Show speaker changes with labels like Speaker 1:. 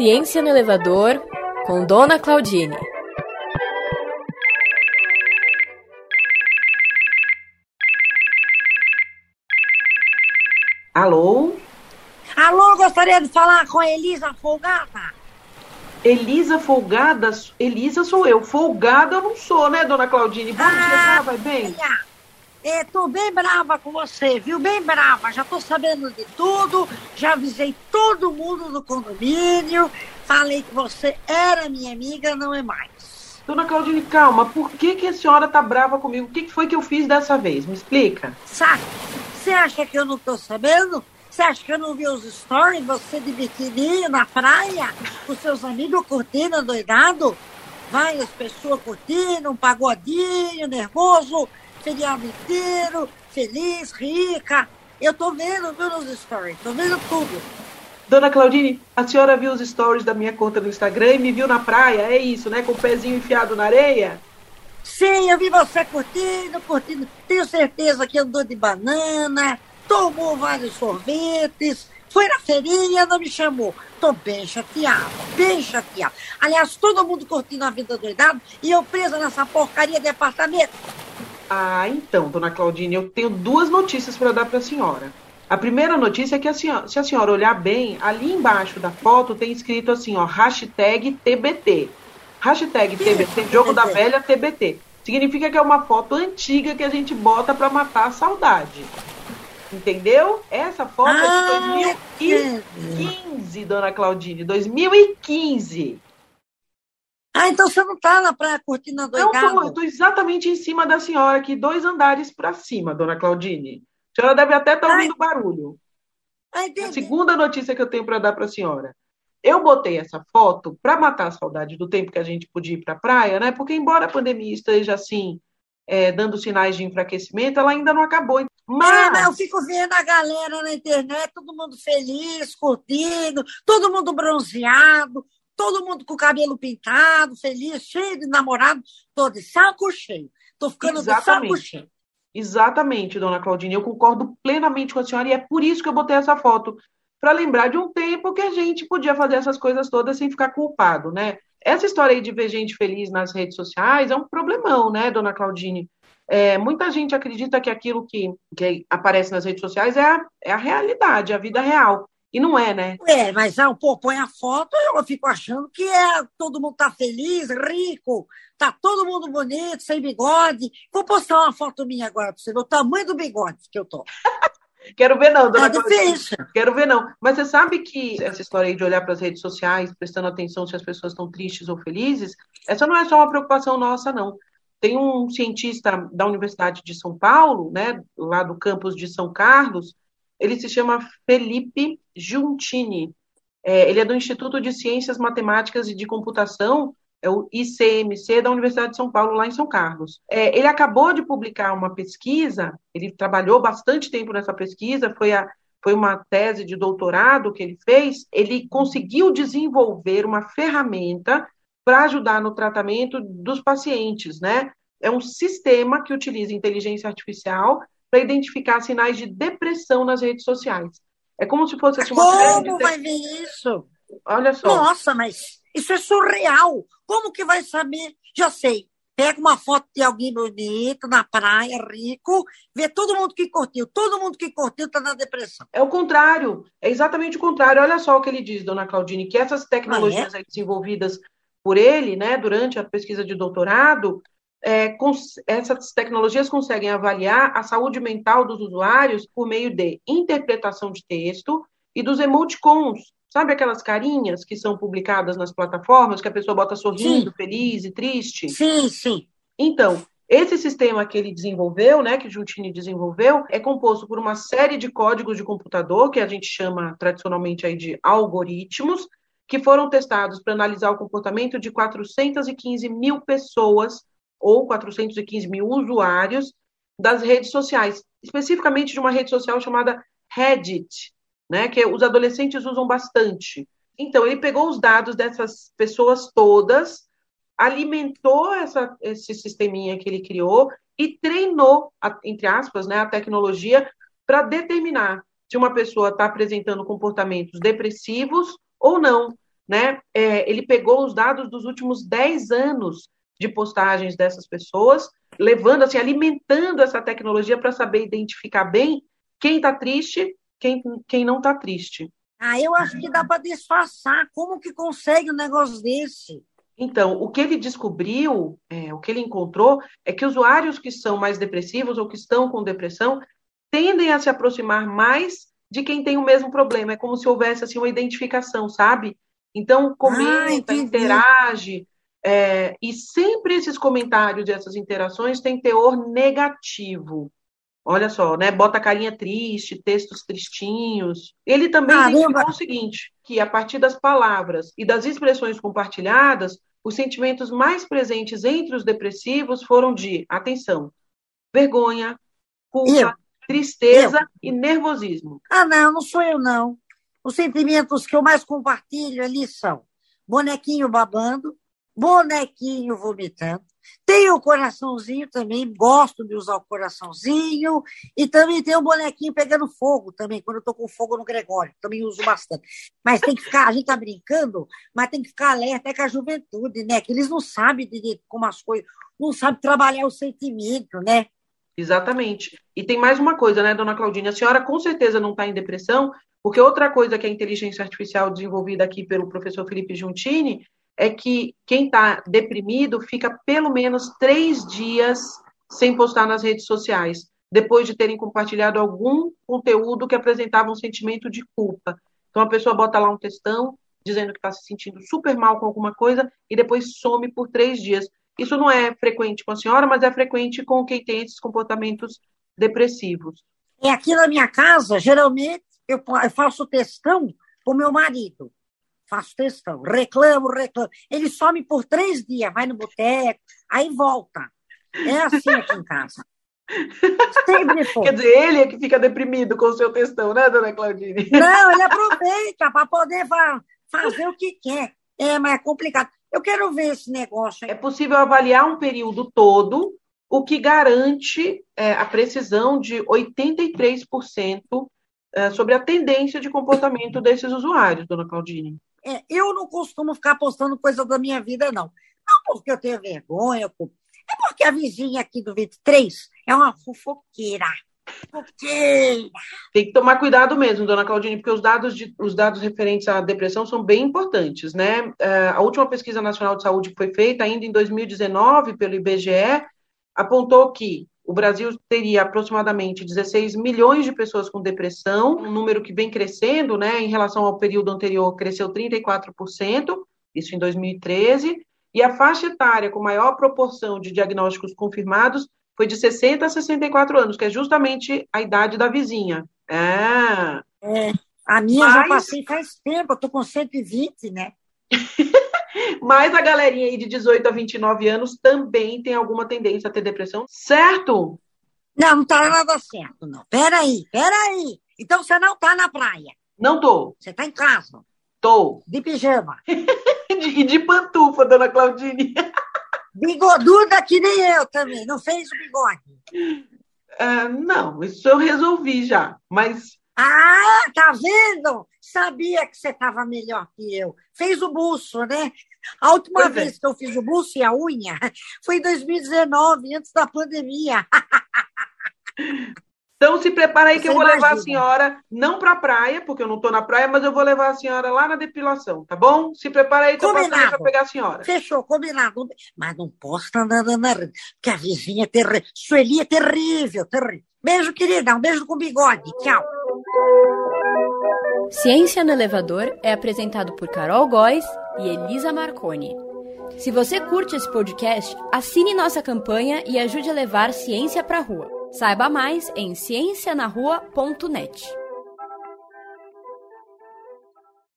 Speaker 1: Ciência no Elevador, com Dona Claudine.
Speaker 2: Alô?
Speaker 3: Alô, gostaria de falar com a Elisa Folgada.
Speaker 2: Elisa Folgada? Elisa sou eu. Folgada eu não sou, né, dona Claudine? Bom dia, ah, vai bem?
Speaker 3: É, tô bem brava com você, viu? Bem brava. Já tô sabendo de tudo, já avisei todo mundo do condomínio, falei que você era minha amiga, não é mais.
Speaker 2: Dona Claudine, calma, por que, que a senhora tá brava comigo? O que, que foi que eu fiz dessa vez? Me explica.
Speaker 3: Sabe, você acha que eu não tô sabendo? Você acha que eu não vi os stories, você de biquíni na praia, com seus amigos curtindo, doidado? Várias pessoas curtindo, um pagodinho, nervoso, feriado inteiro, feliz, rica. Eu tô vendo, viu, nos stories, tô vendo tudo.
Speaker 2: Dona Claudine, a senhora viu os stories da minha conta no Instagram e me viu na praia, é isso, né? Com o pezinho enfiado na areia?
Speaker 3: Sim, eu vi você curtindo, curtindo. Tenho certeza que andou de banana, tomou vários sorvetes, foi na feirinha, não me chamou. Tô bem chateada, bem chateada. Aliás, todo mundo curtindo a vida doidado e eu presa nessa porcaria de apartamento.
Speaker 2: Ah, então, dona Claudine, eu tenho duas notícias para dar para a senhora. A primeira notícia é que a senhora, se a senhora olhar bem, ali embaixo da foto tem escrito assim, ó, hashtag TBT. Hashtag TBT, jogo da velha TBT. Significa que é uma foto antiga que a gente bota para matar a saudade. Entendeu? Essa foto ah, é de 2015, dona Claudine. 2015.
Speaker 3: Ah, então você não está na praia curtindo a doidada?
Speaker 2: Não, eu estou exatamente em cima da senhora aqui, dois andares para cima, dona Claudine. A senhora deve até estar tá ouvindo barulho.
Speaker 3: Ai,
Speaker 2: a segunda notícia que eu tenho para dar para a senhora. Eu botei essa foto para matar a saudade do tempo que a gente podia ir para a praia, né? Porque embora a pandemia esteja assim, é, dando sinais de enfraquecimento, ela ainda não acabou.
Speaker 3: Mas... É, eu fico vendo a galera na internet, todo mundo feliz, curtindo, todo mundo bronzeado, todo mundo com o cabelo pintado, feliz, cheio de namorado, tô de saco cheio. Tô ficando Exatamente. de saco cheio.
Speaker 2: Exatamente, dona Claudine, eu concordo plenamente com a senhora e é por isso que eu botei essa foto, para lembrar de um tempo que a gente podia fazer essas coisas todas sem ficar culpado, né? Essa história aí de ver gente feliz nas redes sociais é um problemão, né, dona Claudine? É, muita gente acredita que aquilo que, que aparece nas redes sociais é a, é a realidade, a vida real. E não é, né?
Speaker 3: É, mas ah, pô, põe a foto eu fico achando que é, todo mundo tá feliz, rico, tá todo mundo bonito, sem bigode. Vou postar uma foto minha agora para você ver o tamanho do bigode que eu tô.
Speaker 2: Quero ver não, dona
Speaker 3: É difícil.
Speaker 2: Quero ver não. Mas você sabe que essa história aí de olhar para as redes sociais, prestando atenção se as pessoas estão tristes ou felizes, essa não é só uma preocupação nossa, não. Tem um cientista da Universidade de São Paulo, né, lá do campus de São Carlos, ele se chama Felipe Giuntini. É, ele é do Instituto de Ciências Matemáticas e de Computação, é o ICMC da Universidade de São Paulo, lá em São Carlos. É, ele acabou de publicar uma pesquisa, ele trabalhou bastante tempo nessa pesquisa, foi, a, foi uma tese de doutorado que ele fez. Ele conseguiu desenvolver uma ferramenta para ajudar no tratamento dos pacientes, né? É um sistema que utiliza inteligência artificial para identificar sinais de depressão nas redes sociais. É como se fosse assim,
Speaker 3: uma Como de... vai ver isso?
Speaker 2: Olha só.
Speaker 3: Nossa, mas isso é surreal. Como que vai saber? Já sei. Pega uma foto de alguém bonito na praia, rico, vê todo mundo que curtiu. Todo mundo que curtiu está na depressão.
Speaker 2: É o contrário. É exatamente o contrário. Olha só o que ele diz, dona Claudine, que essas tecnologias ah, é? desenvolvidas por ele, né, durante a pesquisa de doutorado, é, essas tecnologias conseguem avaliar a saúde mental dos usuários por meio de interpretação de texto e dos emoticons. Sabe aquelas carinhas que são publicadas nas plataformas, que a pessoa bota sorrindo, sim. feliz e triste?
Speaker 3: Sim, sim.
Speaker 2: Então, esse sistema que ele desenvolveu, né, que o Juntini desenvolveu, é composto por uma série de códigos de computador, que a gente chama tradicionalmente aí de algoritmos, que foram testados para analisar o comportamento de 415 mil pessoas ou 415 mil usuários das redes sociais, especificamente de uma rede social chamada Reddit, né, que os adolescentes usam bastante. Então, ele pegou os dados dessas pessoas todas, alimentou essa, esse sisteminha que ele criou e treinou, entre aspas, né, a tecnologia para determinar se uma pessoa está apresentando comportamentos depressivos ou não. né? É, ele pegou os dados dos últimos 10 anos de postagens dessas pessoas, levando, assim, alimentando essa tecnologia para saber identificar bem quem está triste, quem, quem não está triste.
Speaker 3: Ah, eu acho que dá para disfarçar. Como que consegue um negócio desse?
Speaker 2: Então, o que ele descobriu, é, o que ele encontrou, é que usuários que são mais depressivos ou que estão com depressão tendem a se aproximar mais de quem tem o mesmo problema. É como se houvesse assim uma identificação, sabe? Então, comenta, ah, interage. É, e sempre esses comentários e essas interações têm teor negativo. Olha só, né? Bota carinha triste, textos tristinhos. Ele também ah, o seguinte, que a partir das palavras e das expressões compartilhadas, os sentimentos mais presentes entre os depressivos foram de, atenção, vergonha, culpa, eu. tristeza eu. e nervosismo.
Speaker 3: Ah, não, não sou eu, não. Os sentimentos que eu mais compartilho ali são bonequinho babando, bonequinho vomitando. Tem o coraçãozinho também, gosto de usar o coraçãozinho. E também tem o bonequinho pegando fogo também, quando eu estou com fogo no Gregório, também uso bastante. Mas tem que ficar, a gente está brincando, mas tem que ficar alerta é com a juventude, né? Que eles não sabem de, como as coisas, não sabem trabalhar o sentimento, né?
Speaker 2: Exatamente. E tem mais uma coisa, né, dona Claudinha? A senhora com certeza não está em depressão, porque outra coisa que a inteligência artificial desenvolvida aqui pelo professor Felipe Giuntini é que quem está deprimido fica pelo menos três dias sem postar nas redes sociais, depois de terem compartilhado algum conteúdo que apresentava um sentimento de culpa. Então a pessoa bota lá um textão dizendo que está se sentindo super mal com alguma coisa e depois some por três dias. Isso não é frequente com a senhora, mas é frequente com quem tem esses comportamentos depressivos.
Speaker 3: É aqui na minha casa, geralmente, eu faço textão com meu marido faço textão, reclamo, reclamo. Ele some por três dias, vai no boteco, aí volta. É assim aqui em casa.
Speaker 2: Sempre foi. Quer dizer, ele é que fica deprimido com o seu textão, né, dona Claudine?
Speaker 3: Não, ele aproveita para poder fazer o que quer. É, mas é complicado. Eu quero ver esse negócio.
Speaker 2: Aí. É possível avaliar um período todo, o que garante é, a precisão de 83% é, sobre a tendência de comportamento desses usuários, dona Claudine.
Speaker 3: É, eu não costumo ficar postando coisa da minha vida, não. Não porque eu tenho vergonha, é porque a vizinha aqui do 23 é uma fofoqueira. Fofoqueira.
Speaker 2: Tem que tomar cuidado mesmo, dona Claudine, porque os dados, de, os dados referentes à depressão são bem importantes, né? É, a última pesquisa nacional de saúde que foi feita ainda em 2019 pelo IBGE apontou que o Brasil teria aproximadamente 16 milhões de pessoas com depressão, um número que vem crescendo, né? Em relação ao período anterior, cresceu 34%, isso em 2013, e a faixa etária com maior proporção de diagnósticos confirmados foi de 60 a 64 anos, que é justamente a idade da vizinha.
Speaker 3: É. é a minha Mas... já passei faz tempo, eu tô com 120, né?
Speaker 2: Mas a galerinha aí de 18 a 29 anos também tem alguma tendência a ter depressão, certo?
Speaker 3: Não, não tá nada certo, não. Peraí, peraí. Então você não tá na praia?
Speaker 2: Não tô.
Speaker 3: Você tá em casa?
Speaker 2: Tô.
Speaker 3: De pijama?
Speaker 2: E de, de pantufa, dona Claudine.
Speaker 3: Bigoduda que nem eu também. Não fez o bigode?
Speaker 2: Uh, não, isso eu resolvi já. Mas
Speaker 3: ah, tá vendo? Sabia que você estava melhor que eu. Fez o buço, né? A última pois é. vez é. que eu fiz o buço e a unha foi em 2019, antes da pandemia.
Speaker 2: Então se prepara aí Você que eu vou imagina. levar a senhora, não para a praia, porque eu não estou na praia, mas eu vou levar a senhora lá na depilação, tá bom? Se prepara aí que combinado. eu passo para pegar a senhora.
Speaker 3: Fechou, combinado. Mas não posso estar andando na rede, porque a vizinha é terrível. Sueli é terrível, terrível. Beijo, querida. Um beijo com bigode. Tchau.
Speaker 1: Ciência no Elevador é apresentado por Carol Góes e Elisa Marconi. Se você curte esse podcast, assine nossa campanha e ajude a levar ciência para rua. Saiba mais em ciencianarrua.net.